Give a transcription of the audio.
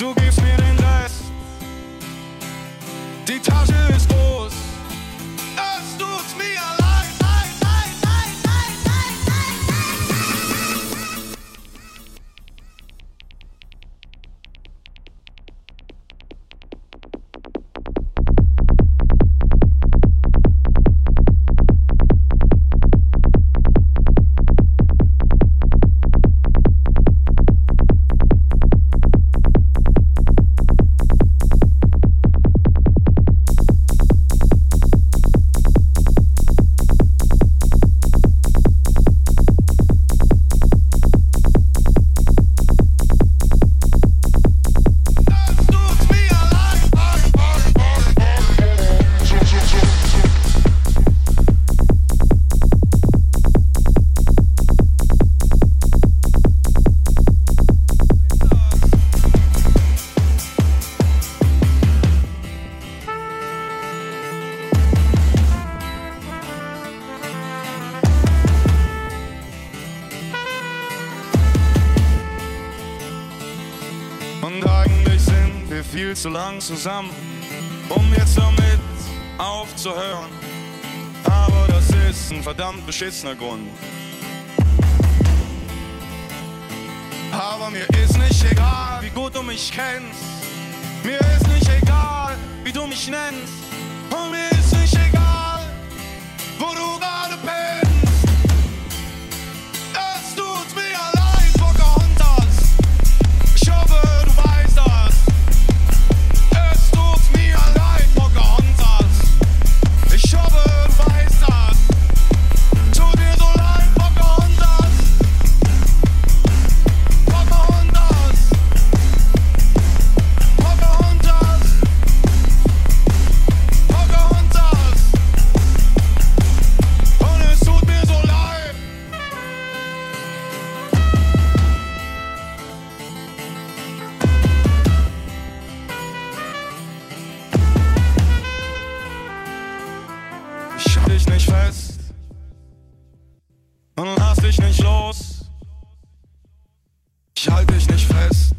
Du gibst mir den Rest. Die Tasche ist groß. Es tut mir viel zu lang zusammen, um jetzt damit aufzuhören. Aber das ist ein verdammt beschissener Grund. Aber mir ist nicht egal, wie gut du mich kennst. Mir ist nicht egal, wie du mich nennst. Dich nicht fest und lass dich nicht los. Ich halte dich nicht fest